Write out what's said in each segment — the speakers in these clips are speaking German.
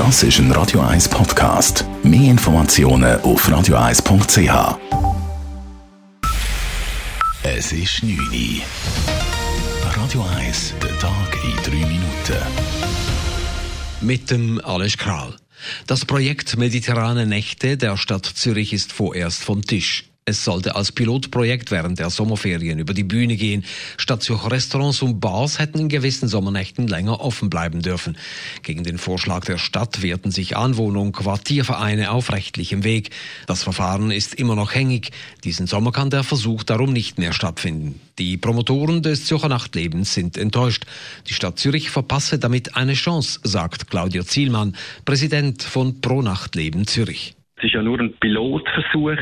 Das ist ein Radio 1 Podcast. Mehr Informationen auf radio1.ch. Es ist 9 Uhr. Radio 1, der Tag in 3 Minuten. Mit dem Alles Kral. Das Projekt Mediterrane Nächte der Stadt Zürich ist vorerst vom Tisch. Es sollte als Pilotprojekt während der Sommerferien über die Bühne gehen. Stadtsucher-Restaurants und Bars hätten in gewissen Sommernächten länger offen bleiben dürfen. Gegen den Vorschlag der Stadt wehrten sich Anwohner und Quartiervereine auf rechtlichem Weg. Das Verfahren ist immer noch hängig. Diesen Sommer kann der Versuch darum nicht mehr stattfinden. Die Promotoren des Zürcher Nachtlebens sind enttäuscht. Die Stadt Zürich verpasse damit eine Chance, sagt Claudia Zielmann, Präsident von Pro Nachtleben Zürich. Es ist ja nur ein Pilotversuch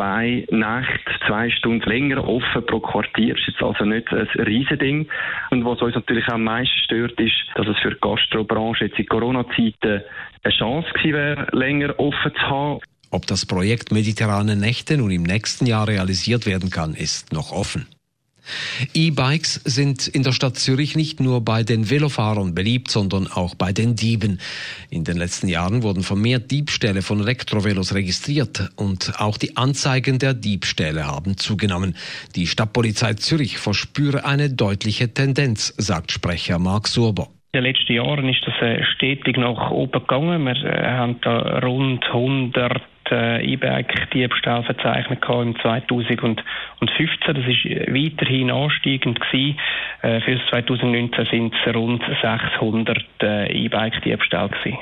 zwei Nächte, zwei Stunden länger offen pro Quartier. Das ist jetzt also nicht ein Riesending. Und was uns natürlich am meisten stört, ist, dass es für die Gastrobranche jetzt in Corona-Zeiten eine Chance gewesen wäre, länger offen zu haben. Ob das Projekt Mediterrane Nächte nun im nächsten Jahr realisiert werden kann, ist noch offen. E-Bikes sind in der Stadt Zürich nicht nur bei den Velofahrern beliebt, sondern auch bei den Dieben. In den letzten Jahren wurden vermehrt Diebstähle von Elektrovelos registriert und auch die Anzeigen der Diebstähle haben zugenommen. Die Stadtpolizei Zürich verspüre eine deutliche Tendenz, sagt Sprecher Marc Surber. In den letzten Jahren ist das äh, stetig nach oben gegangen. Wir äh, haben da rund 100 äh, E-Bike-Diebstahl verzeichnet im 2015. Das ist weiterhin ansteigend gewesen. Äh, für 2019 sind es rund 600 äh, E-Bike-Diebstahl gewesen.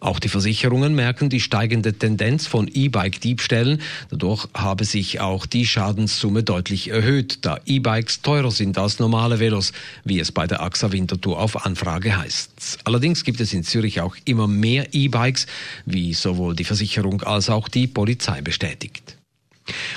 Auch die Versicherungen merken die steigende Tendenz von E-Bike-Diebstählen. Dadurch habe sich auch die Schadenssumme deutlich erhöht, da E-Bikes teurer sind als normale Velos, wie es bei der AXA Winterthur auf Anfrage heißt. Allerdings gibt es in Zürich auch immer mehr E-Bikes, wie sowohl die Versicherung als auch die Polizei bestätigt.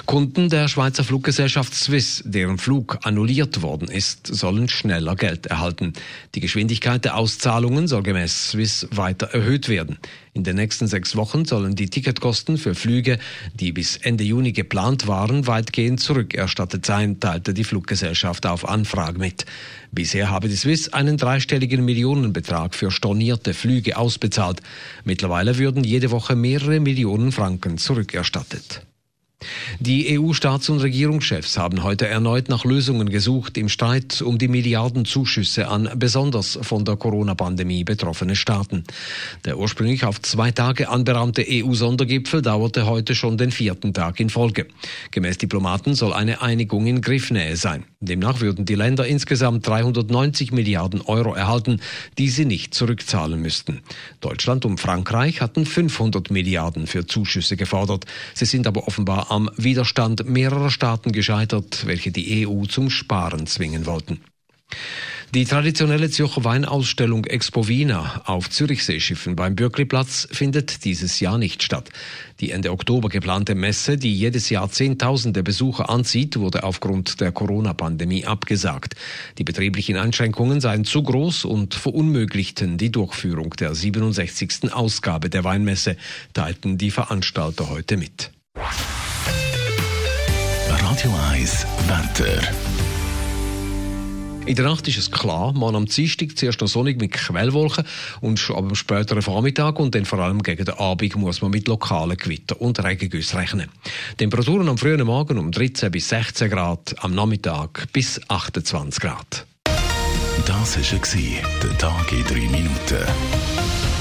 Kunden der Schweizer Fluggesellschaft Swiss, deren Flug annulliert worden ist, sollen schneller Geld erhalten. Die Geschwindigkeit der Auszahlungen soll gemäß Swiss weiter erhöht werden. In den nächsten sechs Wochen sollen die Ticketkosten für Flüge, die bis Ende Juni geplant waren, weitgehend zurückerstattet sein, teilte die Fluggesellschaft auf Anfrage mit. Bisher habe die Swiss einen dreistelligen Millionenbetrag für stornierte Flüge ausbezahlt. Mittlerweile würden jede Woche mehrere Millionen Franken zurückerstattet. Die EU-Staats- und Regierungschefs haben heute erneut nach Lösungen gesucht im Streit um die Milliardenzuschüsse an besonders von der Corona-Pandemie betroffene Staaten. Der ursprünglich auf zwei Tage anberaumte EU-Sondergipfel dauerte heute schon den vierten Tag in Folge. Gemäß Diplomaten soll eine Einigung in Griffnähe sein. Demnach würden die Länder insgesamt 390 Milliarden Euro erhalten, die sie nicht zurückzahlen müssten. Deutschland und Frankreich hatten 500 Milliarden für Zuschüsse gefordert. Sie sind aber offenbar am Widerstand mehrerer Staaten gescheitert, welche die EU zum Sparen zwingen wollten. Die traditionelle Zürcher Weinausstellung Expo Wiener auf Zürichseeschiffen beim Bürkliplatz findet dieses Jahr nicht statt. Die Ende Oktober geplante Messe, die jedes Jahr Zehntausende Besucher anzieht, wurde aufgrund der Corona-Pandemie abgesagt. Die betrieblichen Einschränkungen seien zu groß und verunmöglichten die Durchführung der 67. Ausgabe der Weinmesse, teilten die Veranstalter heute mit. Radio 1 Wetter. In der Nacht ist es klar, man am Dienstag zuerst noch sonnig mit Quellwolken und schon am späteren Vormittag und dann vor allem gegen den Abend muss man mit lokalen Gewitter und Regengüssen rechnen. Temperaturen am frühen Morgen um 13 bis 16 Grad, am Nachmittag bis 28 Grad. Das war der Tag in 3 Minuten.